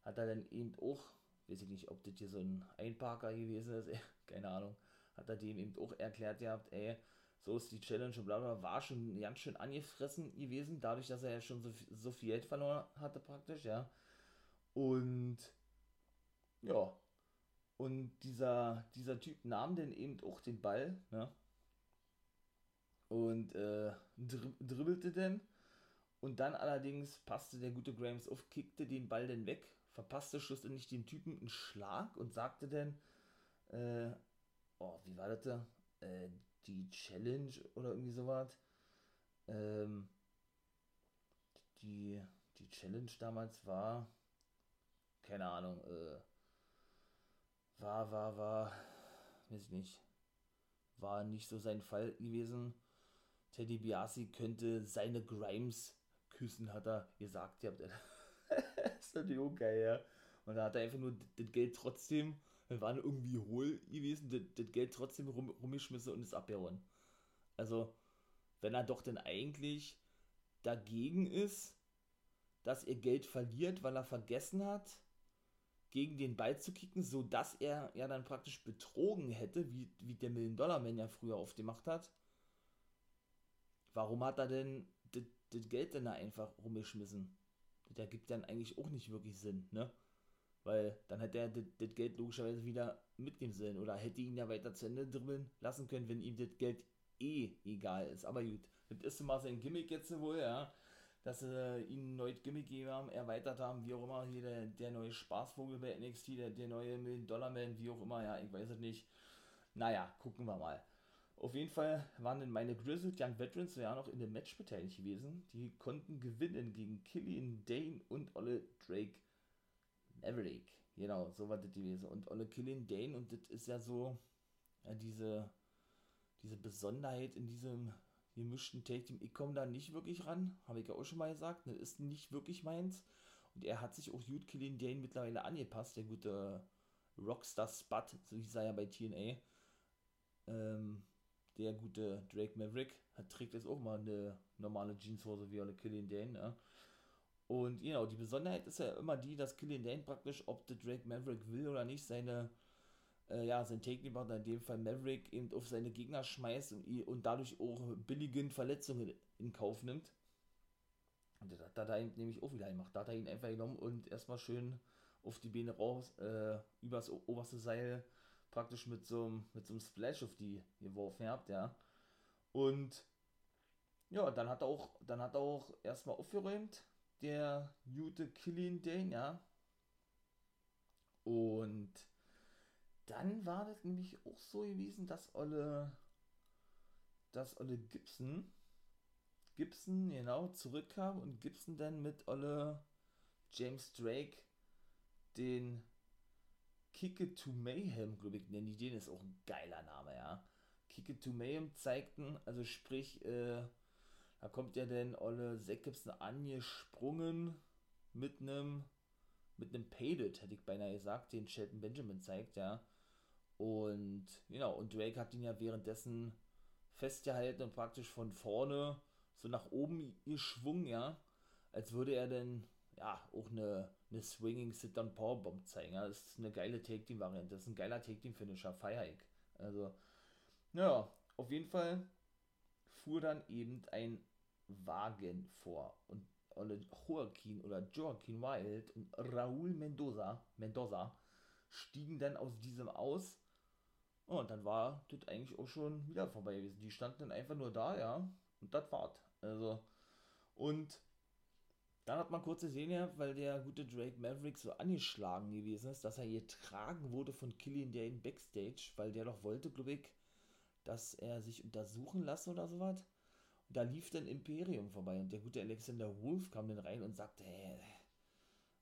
Hat er dann eben auch, weiß ich nicht, ob das hier so ein Einparker gewesen ist, <laughs> keine Ahnung, hat er dem eben auch erklärt gehabt, ey, so ist die Challenge und bla bla, war schon ganz schön angefressen gewesen, dadurch, dass er ja schon so, so viel Geld verloren hatte praktisch, ja. Und ja, und dieser, dieser Typ nahm dann eben auch den Ball, ne? Und äh, dribbelte dann. Und dann allerdings passte der gute Grams auf, kickte den Ball dann weg, verpasste schlussendlich den Typen einen Schlag und sagte dann, äh, oh, wie war das da? Äh, die Challenge oder irgendwie sowas. Ähm, die, die Challenge damals war, keine Ahnung, äh, war, war, war, weiß ich nicht, war nicht so sein Fall gewesen. Teddy Biasi könnte seine Grimes küssen, hat er gesagt. Ihr habt <laughs> ist natürlich auch geil, ja. Und da hat er einfach nur das Geld trotzdem wir waren irgendwie hohl gewesen, das, das Geld trotzdem rum, rumgeschmissen und ist abgehauen. Also, wenn er doch denn eigentlich dagegen ist, dass er Geld verliert, weil er vergessen hat, gegen den Ball zu kicken, sodass er ja dann praktisch betrogen hätte, wie, wie der Million-Dollar-Man ja früher aufgemacht hat. Warum hat er denn das Geld denn da einfach rumgeschmissen? Das ergibt dann eigentlich auch nicht wirklich Sinn, ne? Weil dann hätte er das Geld logischerweise wieder mitnehmen sollen. Oder hätte ihn ja weiter zu Ende dribbeln lassen können, wenn ihm das Geld eh egal ist. Aber gut, das ist mal sein Gimmick jetzt wohl, ja. Dass sie ihn ein neues Gimmick gegeben haben, erweitert haben, wie auch immer. Hier der, der neue Spaßvogel bei NXT, der, der neue Million-Dollar-Man, wie auch immer, ja, ich weiß es nicht. Naja, gucken wir mal. Auf jeden Fall waren denn meine Grizzled Young Veterans ja noch in dem Match beteiligt gewesen. Die konnten gewinnen gegen Killian Dane und Olle Drake Maverick. Genau, so war das gewesen. Und Olle Killian Dane, und das ist ja so, ja, diese, diese Besonderheit in diesem gemischten Take-Team. Ich komme da nicht wirklich ran, habe ich ja auch schon mal gesagt. Das ist nicht wirklich meins. Und er hat sich auch gut Killian Dane mittlerweile angepasst, der gute Rockstar Spud, so hieß er ja bei TNA. Ähm, der gute Drake Maverick hat, trägt jetzt auch mal eine normale Jeanshose wie alle Killian Dane, ne? Und genau, die Besonderheit ist ja immer die, dass Killian Dane praktisch, ob der Drake Maverick will oder nicht, seine, äh, ja, sein Technikpartner, in dem Fall Maverick, eben auf seine Gegner schmeißt und, und dadurch auch billigend Verletzungen in Kauf nimmt. Und das hat er nämlich auch wieder gemacht. Da hat er ihn einfach genommen und erstmal schön auf die Beine raus, äh, übers oberste Seil praktisch mit so einem, mit so einem Splash auf die geworfen habt, ja. Und ja, dann hat er auch, dann hat er auch erstmal aufgeräumt, der Jute Killian Dane, ja. Und dann war das nämlich auch so gewesen, dass Olle, dass Olle Gibson, Gibson, genau, zurückkam und Gibson dann mit Olle James Drake den Kick It to Mayhem, glaube ich, nennen die den, ist auch ein geiler Name, ja. Kick It to Mayhem zeigten, also sprich, äh, da kommt ja dann Olle Zack angesprungen mit einem mit einem Paid hätte ich beinahe gesagt, den Shelton Benjamin zeigt, ja. Und genau, und Drake hat ihn ja währenddessen festgehalten und praktisch von vorne so nach oben geschwungen, ja. Als würde er dann ja auch eine, eine Swinging Sit-Down Powerbomb zeigen. Ja. Das ist eine geile Take-Team-Variante. Das ist ein geiler Take-Team-Finisher, feier ich. Also, ja, auf jeden Fall fuhr dann eben ein Wagen vor und Joaquin oder Joaquin Wild und Raúl Mendoza, Mendoza stiegen dann aus diesem aus. Oh, und dann war das eigentlich auch schon wieder vorbei gewesen. Die standen dann einfach nur da, ja. Und das war's. Also, und dann hat man kurz gesehen, ja, weil der gute Drake Maverick so angeschlagen gewesen ist, dass er getragen wurde von Killian Dane Backstage, weil der doch wollte, glaube ich, dass er sich untersuchen lasse oder sowas. Und da lief dann Imperium vorbei und der gute Alexander Wolf kam dann rein und sagte, hey,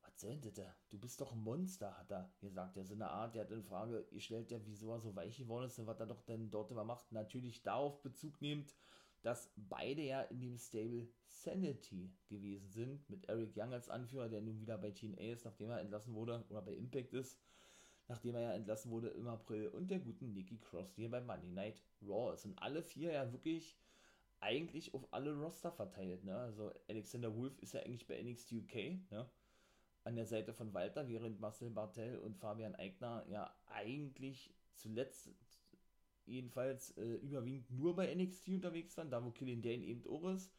was soll denn das? Du bist doch ein Monster, hat er gesagt. Der so eine Art, der hat in Frage gestellt, ja, wieso er so weich geworden ist und was er doch denn dort immer macht. Natürlich darauf Bezug nehmend, dass beide ja in dem Stable Sanity gewesen sind, mit Eric Young als Anführer, der nun wieder bei TNA ist, nachdem er entlassen wurde, oder bei Impact ist, nachdem er ja entlassen wurde im April, und der guten Nikki Cross, die hier bei Monday Night Raw ist. Und alle vier ja wirklich eigentlich auf alle Roster verteilt. Ne? Also Alexander Wolf ist ja eigentlich bei NXT UK, ne? an der Seite von Walter, während Marcel Bartel und Fabian Eigner ja eigentlich zuletzt jedenfalls äh, überwiegend nur bei NXT unterwegs waren, da wo Killian Dane eben auch ist.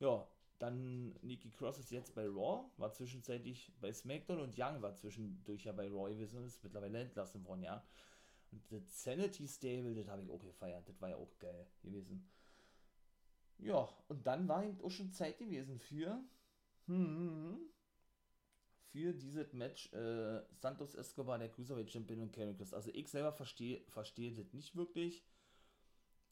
Ja, dann Nikki Cross ist jetzt bei Raw, war zwischenzeitlich bei SmackDown und Young war zwischendurch ja bei Raw gewesen und ist mittlerweile entlassen worden, ja. Und das Sanity Stable, das habe ich auch gefeiert, das war ja auch geil gewesen. Ja, und dann war eben auch schon Zeit gewesen für, hm, für dieses Match äh, Santos Escobar, der Cruiserweight Champion und Karen Cross. Also ich selber verstehe verstehe das nicht wirklich,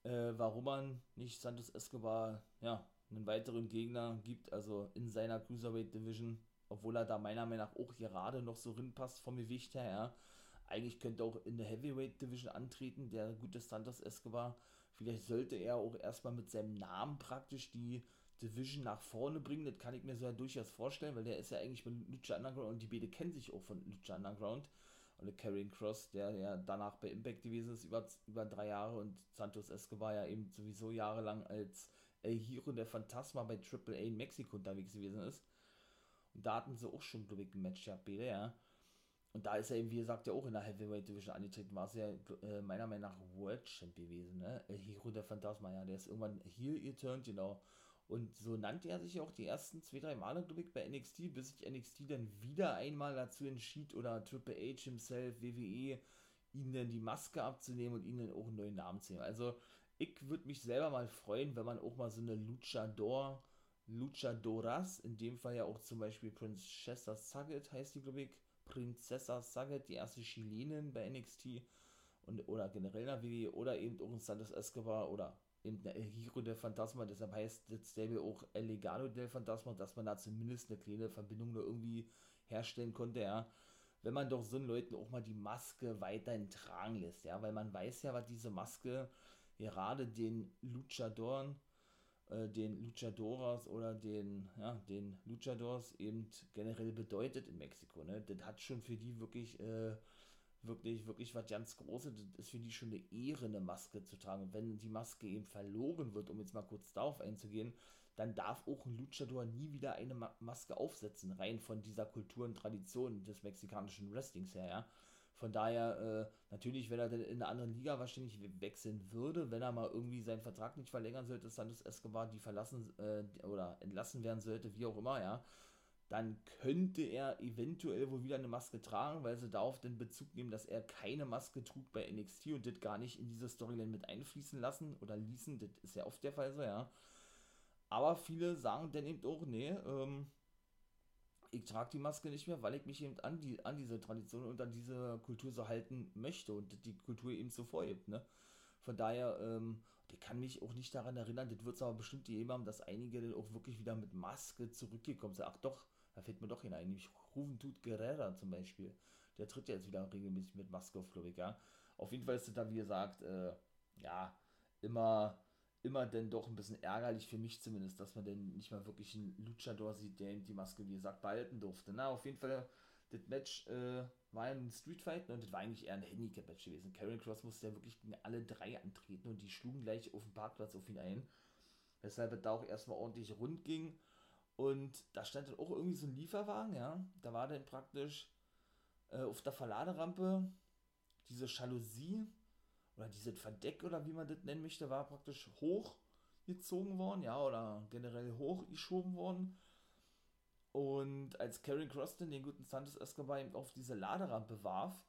äh, warum man nicht Santos Escobar, ja, einen weiteren Gegner gibt, also in seiner Cruiserweight Division, obwohl er da meiner Meinung nach auch gerade noch so rinpasst vom Gewicht her, ja. Eigentlich könnte er auch in der Heavyweight Division antreten, der gute Santos Escobar. Vielleicht sollte er auch erstmal mit seinem Namen praktisch die Division nach vorne bringen. Das kann ich mir so ja durchaus vorstellen, weil der ist ja eigentlich mit Lucha Underground und die beide kennen sich auch von Lucha Underground. Und der Karrion Cross, der ja danach bei Impact gewesen ist, über, über drei Jahre und Santos Escobar ja eben sowieso jahrelang als El Hero der Phantasma bei Triple A in Mexiko unterwegs gewesen ist. Und da hatten sie auch schon, glaube ich, ein Match gehabt, beide, ja. Und da ist er eben, wie gesagt, ja auch in der Heavyweight Division angetreten, war es ja äh, meiner Meinung nach World Champion gewesen, ne? El Hero der Phantasma, ja, der ist irgendwann Heel geturned, genau. Und so nannte er sich auch die ersten zwei, drei Male, glaube ich, bei NXT, bis sich NXT dann wieder einmal dazu entschied oder Triple H himself, WWE, ihnen dann die Maske abzunehmen und ihnen dann auch einen neuen Namen zu nehmen. Also, ich würde mich selber mal freuen, wenn man auch mal so eine Luchador, Luchadoras, in dem Fall ja auch zum Beispiel Princessa Saget heißt die, glaube ich, Princessa Saget, die erste Chilenin bei NXT und, oder generell in der WWE oder eben auch ein Santos Escobar oder eben der Hero del Phantasma, deshalb heißt das Stable auch El Legado del Phantasma, dass man da zumindest eine kleine Verbindung nur irgendwie herstellen konnte, ja. Wenn man doch so einen Leuten auch mal die Maske weiterhin tragen lässt, ja, weil man weiß ja, was diese Maske gerade den Luchadoren, äh, den Luchadoras oder den, ja, den Luchadors eben generell bedeutet in Mexiko, ne. Das hat schon für die wirklich, äh, wirklich, wirklich was ganz Großes. Das ist für die schon eine Ehre, eine Maske zu tragen. wenn die Maske eben verloren wird, um jetzt mal kurz darauf einzugehen, dann darf auch ein Luchador nie wieder eine Ma Maske aufsetzen, rein von dieser Kultur und Tradition des mexikanischen Wrestlings her, ja. Von daher, äh, natürlich, wenn er denn in einer anderen Liga wahrscheinlich wechseln würde, wenn er mal irgendwie seinen Vertrag nicht verlängern sollte, Santos Escobar die verlassen äh, oder entlassen werden sollte, wie auch immer, ja, dann könnte er eventuell wohl wieder eine Maske tragen, weil sie darauf den Bezug nehmen, dass er keine Maske trug bei NXT und das gar nicht in diese Storyline mit einfließen lassen oder ließen. Das ist ja oft der Fall so, ja. Aber viele sagen dann eben auch, nee, ähm, ich trage die Maske nicht mehr, weil ich mich eben an, die, an diese Tradition und an diese Kultur so halten möchte und die Kultur eben so vorhebt, ne? Von daher, ähm, der kann mich auch nicht daran erinnern, das wird es aber bestimmt gegeben haben, dass einige dann auch wirklich wieder mit Maske zurückgekommen sind. Ach doch, da fällt mir doch hinein, nämlich Juventud Guerrera zum Beispiel. Der tritt ja jetzt wieder regelmäßig mit Maske auf, glaube ich, ja. Auf jeden Fall ist es da, wie gesagt, äh, ja, immer, immer denn doch ein bisschen ärgerlich für mich zumindest, dass man denn nicht mal wirklich einen Luchador sieht, der die Maske, wie gesagt, behalten durfte. Na, auf jeden Fall, das Match äh, war ein Streetfight ne, und das war eigentlich eher ein Handicap-Match gewesen. Karen Cross musste ja wirklich gegen alle drei antreten und die schlugen gleich auf dem Parkplatz auf ihn ein. Weshalb es da auch erstmal ordentlich rund ging. Und da stand dann auch irgendwie so ein Lieferwagen, ja. Da war dann praktisch äh, auf der Verladerampe diese Jalousie oder dieses Verdeck oder wie man das nennen möchte, war praktisch hochgezogen worden, ja, oder generell hochgeschoben worden. Und als Karen Croston den guten Santos Escobar auf diese Laderampe warf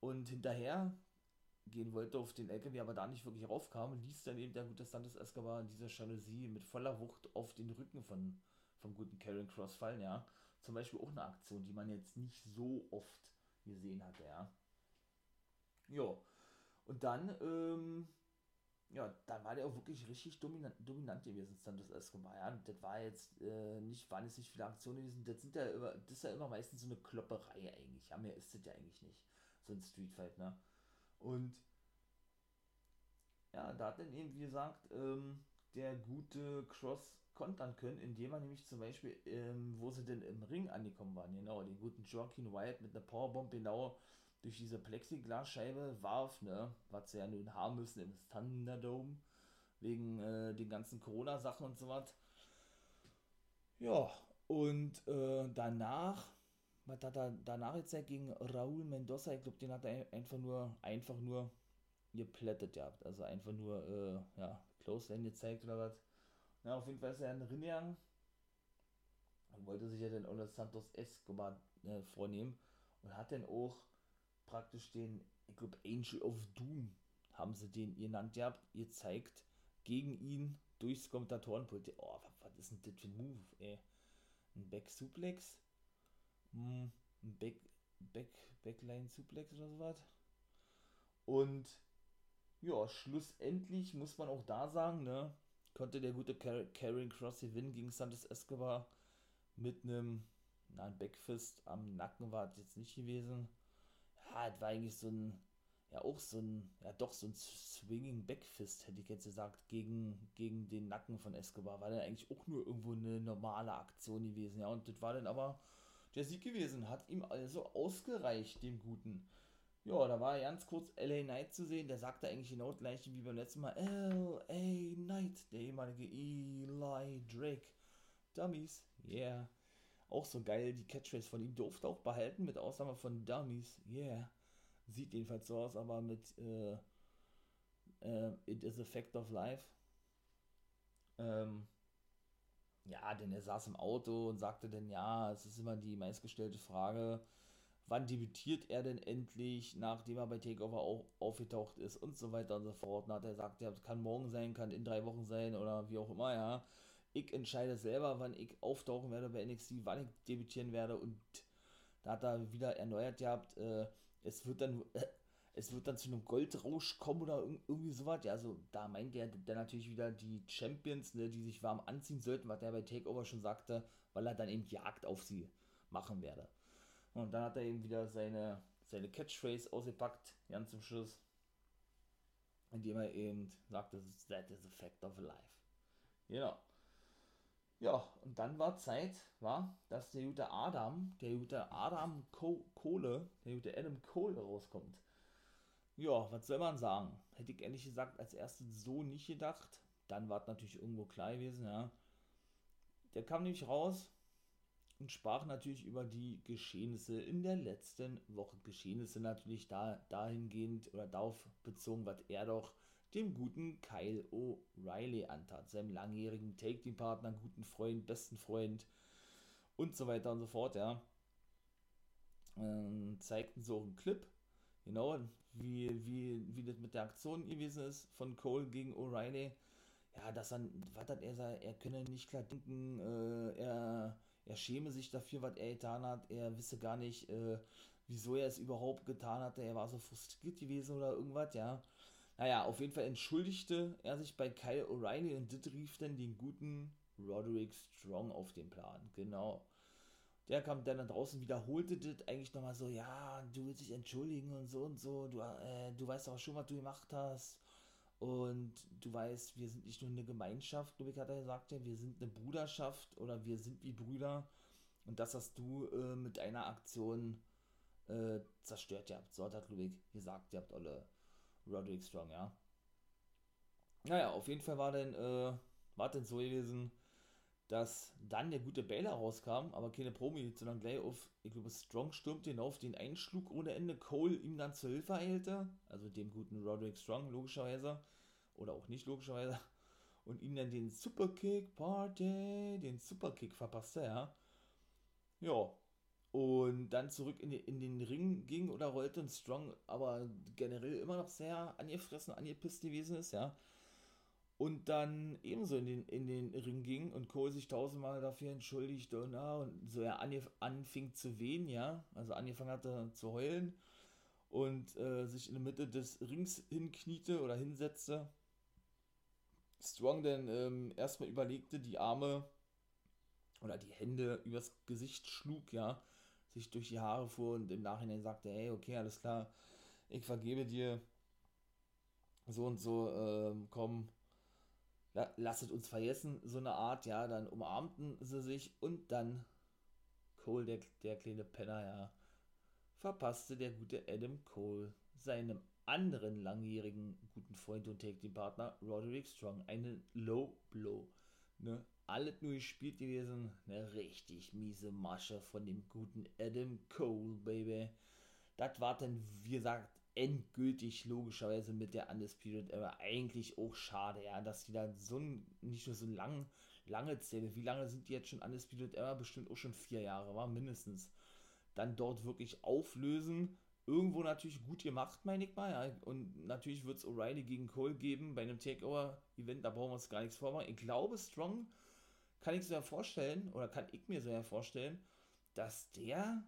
und hinterher gehen wollte auf den LKW, aber da nicht wirklich raufkam, ließ dann eben der gute Santos Escobar diese Jalousie mit voller Wucht auf den Rücken von vom guten Karen Cross fallen, ja. Zum Beispiel auch eine Aktion, die man jetzt nicht so oft gesehen hat, ja. Jo. Und dann, ähm, ja, da war der auch wirklich richtig dominant, dominant gewesen, Santos Escobar, ja. Das war jetzt äh, nicht, waren jetzt nicht viele Aktionen gewesen, das sind ja immer, das ist ja immer meistens so eine Klopperei eigentlich, ja, mehr ist das ja eigentlich nicht, so ein Streetfight, ne. Und ja, da hat dann eben, wie gesagt, ähm, der gute Cross kontern können, indem man nämlich zum Beispiel, ähm, wo sie denn im Ring angekommen waren, genau, den guten Joaquin Wyatt mit einer Powerbomb genau durch diese Plexiglasscheibe warf, ne, was sie ja nun haben müssen im Thunderdome, wegen äh, den ganzen Corona-Sachen und so was. Ja, und äh, danach, was hat er danach jetzt gegen Raúl Mendoza, ich glaube, den hat er einfach nur, einfach nur geplättet gehabt, also einfach nur, äh, ja, Close End gezeigt oder was. Ja, auf jeden Fall ist er in Rinjang und wollte sich ja dann auch Santos Escobar äh, vornehmen und hat dann auch praktisch den, ich glaube, Angel of Doom haben sie den genannt gehabt, gezeigt gegen ihn durchs Kommentatorenpult. Oh, was, ist denn das für ein Move, ey? Ein Back Suplex? Hm, ein Back, Back, Backline Suplex oder sowas? Und ja, schlussendlich muss man auch da sagen, ne? konnte der gute Karen Cross gewinnen gegen Santos Escobar mit einem, na, ein Backfist am Nacken war es jetzt nicht gewesen. Ja, es war eigentlich so ein, ja, auch so ein, ja, doch so ein Swinging Backfist, hätte ich jetzt gesagt, gegen, gegen den Nacken von Escobar. War dann eigentlich auch nur irgendwo eine normale Aktion gewesen, ja, und das war dann aber der Sieg gewesen, hat ihm also ausgereicht, dem Guten. Ja, da war ganz kurz LA Knight zu sehen, der sagte eigentlich genau das gleiche wie beim letzten Mal. LA Knight, der ehemalige Eli Drake. Dummies, yeah. Auch so geil, die Catchphrase von ihm durfte auch behalten, mit Ausnahme von Dummies, yeah. Sieht jedenfalls so aus, aber mit äh, äh, It is a Fact of Life. Ähm, ja, denn er saß im Auto und sagte dann, ja, es ist immer die meistgestellte Frage, wann debütiert er denn endlich, nachdem er bei Takeover auch aufgetaucht ist und so weiter und so fort. Und hat er gesagt, ja, kann morgen sein, kann in drei Wochen sein oder wie auch immer, ja. Ich entscheide selber, wann ich auftauchen werde bei NXT, wann ich debütieren werde und da hat er wieder erneuert gehabt, äh, es wird dann, äh, es wird dann zu einem Goldrausch kommen oder irgendwie sowas. Ja, also da meint er dann natürlich wieder die Champions, ne, die sich warm anziehen sollten, was er bei Takeover schon sagte, weil er dann eben Jagd auf sie machen werde. Und dann hat er eben wieder seine, seine Catchphrase ausgepackt, ganz zum Schluss. Indem er eben sagt, that is a fact of life. Genau. Ja, und dann war Zeit, war, dass der gute Adam, der gute Adam Kohle, der gute Adam Cole rauskommt. Ja, was soll man sagen? Hätte ich ehrlich gesagt als erstes so nicht gedacht. Dann war es natürlich irgendwo klar gewesen, ja. Der kam nämlich raus und sprach natürlich über die Geschehnisse in der letzten Woche. Geschehnisse natürlich da, dahingehend oder darauf bezogen, was er doch dem guten Kyle O'Reilly antat, seinem langjährigen Take-Team-Partner, guten Freund, besten Freund und so weiter und so fort, ja. Ähm, zeigten so einen Clip, genau, wie, wie, wie das mit der Aktion gewesen ist von Cole gegen O'Reilly. Ja, dass dann, was hat er gesagt, er könne nicht klar denken, äh, er, er schäme sich dafür, was er getan hat, er wisse gar nicht, äh, wieso er es überhaupt getan hatte, er war so frustriert gewesen oder irgendwas, ja. Naja, auf jeden Fall entschuldigte er sich bei Kyle O'Reilly und das rief dann den guten Roderick Strong auf den Plan. Genau. Der kam dann da draußen, wiederholte das eigentlich nochmal so, ja, du willst dich entschuldigen und so und so, du, äh, du weißt aber schon, was du gemacht hast. Und du weißt, wir sind nicht nur eine Gemeinschaft, glaube ich, hat er gesagt, wir sind eine Bruderschaft oder wir sind wie Brüder. Und das hast du äh, mit einer Aktion äh, zerstört, ja. So hat er, gesagt, ihr habt alle Roderick Strong, ja. Naja, auf jeden Fall war denn, äh, war denn so gewesen, dass dann der gute Baylor rauskam, aber keine Promi, sondern gleich auf, ich glaube, Strong stürmte hinauf, den einschlug ohne Ende, Cole ihm dann zur Hilfe eilte, also dem guten Roderick Strong, logischerweise, oder auch nicht logischerweise, und ihm dann den Superkick Party, den Superkick verpasste, ja. Ja, und dann zurück in, in den Ring ging oder rollte und Strong aber generell immer noch sehr angefressen, angepisst gewesen ist, ja. Und dann ebenso in den, in den Ring ging und Cole sich tausendmal dafür entschuldigte und, ah, und so er anfing zu wehen, ja, also angefangen hatte zu heulen und äh, sich in der Mitte des Rings hinkniete oder hinsetzte. Strong dann ähm, erstmal überlegte, die Arme oder die Hände übers Gesicht schlug, ja, sich durch die Haare fuhr und im Nachhinein sagte, hey, okay, alles klar, ich vergebe dir so und so, äh, komm, la, lasset uns vergessen, so eine Art, ja, dann umarmten sie sich und dann Cole, der, der kleine Penner, ja, verpasste der gute Adam Cole seinem anderen langjährigen guten Freund und Take-Team-Partner Roderick Strong einen Low Blow. Ne? Alles nur gespielt gewesen. Eine richtig miese Masche von dem guten Adam Cole, Baby. Das war dann, wie gesagt, endgültig logischerweise mit der Undisputed aber Eigentlich auch schade, ja, dass die da so ein, nicht nur so lang, lange Zähne, wie lange sind die jetzt schon Undisputed Era? Bestimmt auch schon vier Jahre, war mindestens. Dann dort wirklich auflösen. Irgendwo natürlich gut gemacht, meine ich mal, ja. Und natürlich wird es O'Reilly gegen Cole geben bei einem Takeover-Event, da brauchen wir uns gar nichts vormachen. Ich glaube, Strong kann ich so vorstellen, oder kann ich mir so vorstellen, dass der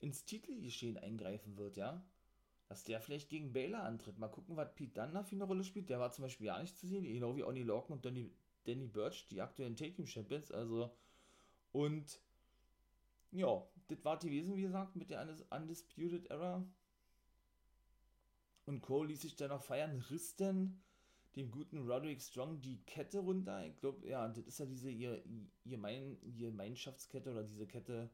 ins Titelgeschehen eingreifen wird, ja. Dass der vielleicht gegen Baylor antritt. Mal gucken, was Pete Dunne für eine Rolle spielt. Der war zum Beispiel ja nicht zu sehen, genau wie Oni Lorcan und Danny, Danny Birch, die aktuellen Take-Team Champions. Also, und ja, das war gewesen, wie gesagt, mit der Undisputed Era. Und Cole ließ sich dann noch feiern, riss denn dem guten Roderick Strong die Kette runter. Ich glaube, ja, das ist ja diese ihr, ihr, mein, ihr Gemeinschaftskette oder diese Kette,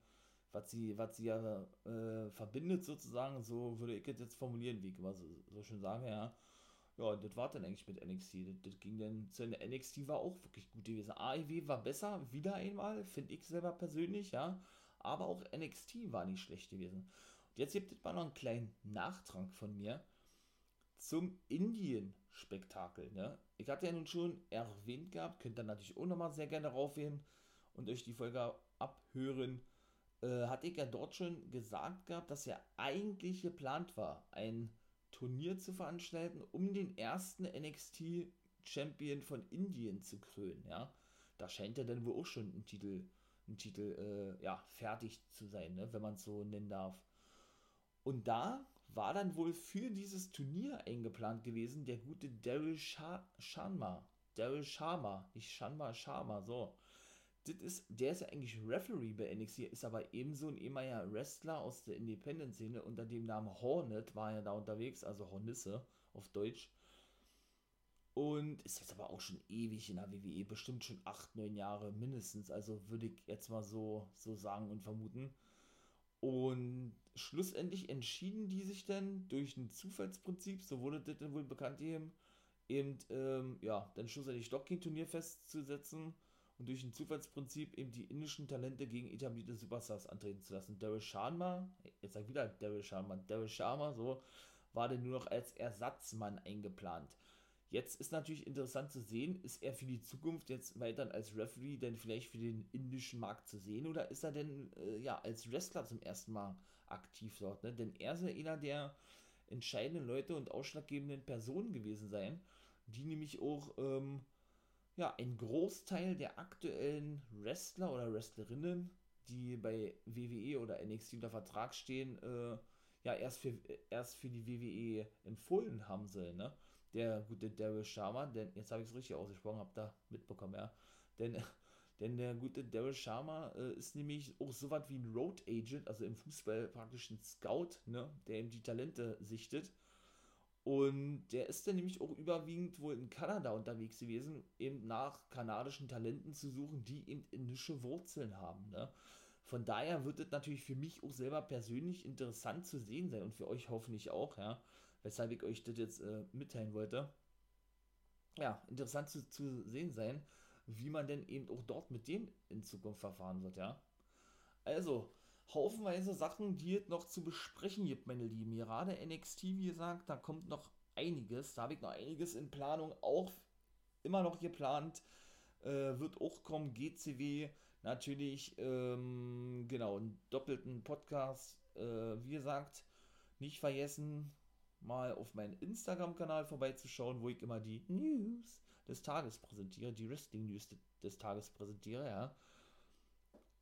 was sie, was sie ja äh, verbindet sozusagen. So würde ich jetzt formulieren, wie ich immer so, so schön sage, ja. Ja, das war dann eigentlich mit NXT. Das, das ging dann zu Ende. NXT war auch wirklich gut gewesen. AEW war besser, wieder einmal, finde ich selber persönlich, ja. Aber auch NXT war nicht schlecht gewesen. Und jetzt gibt es mal noch einen kleinen Nachtrag von mir zum Indien-Spektakel. Ne? Ich hatte ja nun schon erwähnt gehabt, könnt ihr natürlich auch nochmal sehr gerne raufgehen und euch die Folge abhören. Äh, hatte ich ja dort schon gesagt gehabt, dass ja eigentlich geplant war, ein Turnier zu veranstalten, um den ersten NXT-Champion von Indien zu krönen. Ja? Da scheint ja dann wohl auch schon ein Titel, ein Titel äh, ja, fertig zu sein, ne? wenn man es so nennen darf. Und da war dann wohl für dieses Turnier eingeplant gewesen, der gute Daryl Sharma. Daryl Sharma, nicht Sharma, Sharma, so. Das ist, der ist ja eigentlich Referee bei NXT, ist aber ebenso ein ehemaliger Wrestler aus der Independent-Szene unter dem Namen Hornet war er da unterwegs, also Hornisse auf Deutsch. Und ist jetzt aber auch schon ewig in der WWE, bestimmt schon acht, neun Jahre mindestens. Also würde ich jetzt mal so, so sagen und vermuten. Und schlussendlich entschieden die sich dann durch ein Zufallsprinzip, so wurde das dann wohl bekannt eben, eben, ähm, ja, dann schlussendlich doch kein Turnier festzusetzen und durch ein Zufallsprinzip eben die indischen Talente gegen etablierte Superstars antreten zu lassen. Daryl Sharma, jetzt sag ich wieder Daryl Sharma, Daryl Sharma, so, war denn nur noch als Ersatzmann eingeplant. Jetzt ist natürlich interessant zu sehen, ist er für die Zukunft jetzt weiter als Referee denn vielleicht für den indischen Markt zu sehen oder ist er denn äh, ja als Wrestler zum ersten Mal aktiv dort? Ne? Denn er soll einer der entscheidenden Leute und ausschlaggebenden Personen gewesen sein, die nämlich auch ähm, ja, ein Großteil der aktuellen Wrestler oder Wrestlerinnen, die bei WWE oder NXT unter Vertrag stehen, äh, ja erst für, erst für die WWE empfohlen haben sollen. Ne? Der gute Daryl Sharma, denn jetzt habe ich es richtig ausgesprochen, habe da mitbekommen, ja. Denn, <laughs> denn der gute Daryl Sharma äh, ist nämlich auch so was wie ein Road Agent, also im Fußball praktisch ein Scout, ne, der eben die Talente sichtet. Und der ist dann nämlich auch überwiegend wohl in Kanada unterwegs gewesen, eben nach kanadischen Talenten zu suchen, die eben indische Wurzeln haben. Ne? Von daher wird es natürlich für mich auch selber persönlich interessant zu sehen sein und für euch hoffentlich auch, ja weshalb ich euch das jetzt äh, mitteilen wollte. Ja, interessant zu, zu sehen sein, wie man denn eben auch dort mit dem in Zukunft verfahren wird, ja. Also, haufenweise Sachen, die es noch zu besprechen gibt, meine Lieben. Gerade NXT, wie gesagt, da kommt noch einiges. Da habe ich noch einiges in Planung, auch immer noch geplant. Äh, wird auch kommen, GCW, natürlich, ähm, genau, einen doppelten Podcast. Äh, wie gesagt, nicht vergessen, mal auf meinen Instagram-Kanal vorbeizuschauen, wo ich immer die News des Tages präsentiere, die Wrestling-News des Tages präsentiere, ja.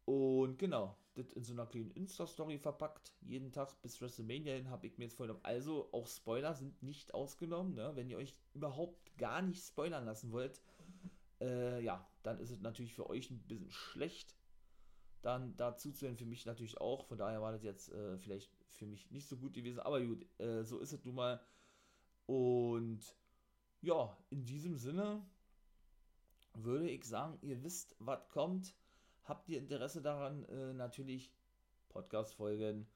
Und genau, das in so einer kleinen Insta-Story verpackt. Jeden Tag bis WrestleMania hin habe ich mir jetzt vorgenommen. Also auch Spoiler sind nicht ausgenommen, ne? Wenn ihr euch überhaupt gar nicht spoilern lassen wollt, äh, ja, dann ist es natürlich für euch ein bisschen schlecht. Dann dazu zu hören, für mich natürlich auch. Von daher war das jetzt äh, vielleicht für mich nicht so gut gewesen. Aber gut, äh, so ist es nun mal. Und ja, in diesem Sinne würde ich sagen, ihr wisst, was kommt. Habt ihr Interesse daran, äh, natürlich Podcast-Folgen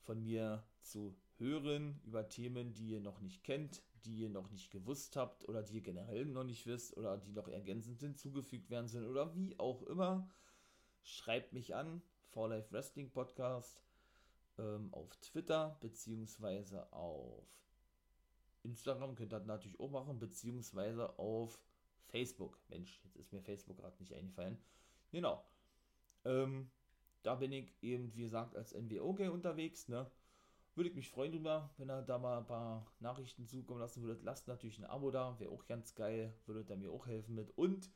von mir zu hören über Themen, die ihr noch nicht kennt, die ihr noch nicht gewusst habt oder die ihr generell noch nicht wisst oder die noch ergänzend hinzugefügt werden sollen oder wie auch immer, schreibt mich an, For Life Wrestling Podcast ähm, auf Twitter beziehungsweise auf Instagram, könnt ihr das natürlich auch machen, beziehungsweise auf Facebook. Mensch, jetzt ist mir Facebook gerade nicht eingefallen. Genau. Ähm, da bin ich eben, wie gesagt, als NWO-Gay unterwegs, ne? Würde ich mich freuen drüber, wenn ihr da mal ein paar Nachrichten zukommen lassen würdet. Lasst natürlich ein Abo da, wäre auch ganz geil, würde ihr mir auch helfen mit. Und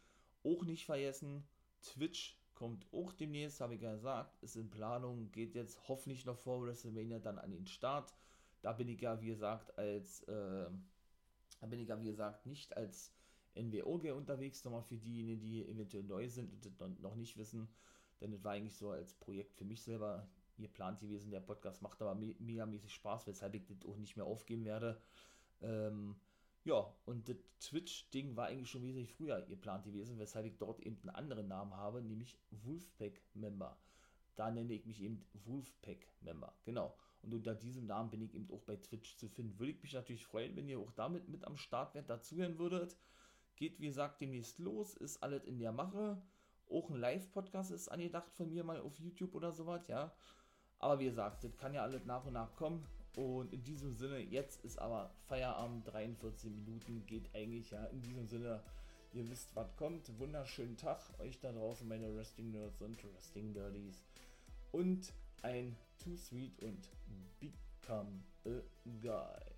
auch nicht vergessen, Twitch kommt auch demnächst, habe ich ja gesagt, ist in Planung, geht jetzt hoffentlich noch vor WrestleMania dann an den Start. Da bin ich ja, wie gesagt, als, äh, da bin ich ja, wie gesagt, nicht als NWO-Gay unterwegs, nochmal für diejenigen, die eventuell neu sind und das noch nicht wissen, denn das war eigentlich so als Projekt für mich selber geplant gewesen. Der Podcast macht aber me megamäßig Spaß, weshalb ich das auch nicht mehr aufgeben werde. Ähm, ja, und das Twitch-Ding war eigentlich schon wesentlich früher geplant gewesen, weshalb ich dort eben einen anderen Namen habe, nämlich Wolfpack-Member. Da nenne ich mich eben Wolfpack-Member, genau. Und unter diesem Namen bin ich eben auch bei Twitch zu finden. Würde ich mich natürlich freuen, wenn ihr auch damit mit am Start wärt, dazuhören würdet. Geht, wie gesagt, demnächst los, ist alles in der Mache. Auch ein Live-Podcast ist angedacht von mir mal auf YouTube oder sowas, ja. Aber wie gesagt, das kann ja alles nach und nach kommen. Und in diesem Sinne, jetzt ist aber Feierabend, 43 Minuten, geht eigentlich ja. In diesem Sinne, ihr wisst, was kommt. Wunderschönen Tag euch da draußen, meine Wrestling Nerds und Wrestling Dirties. Und ein Too Sweet und Become a Guy.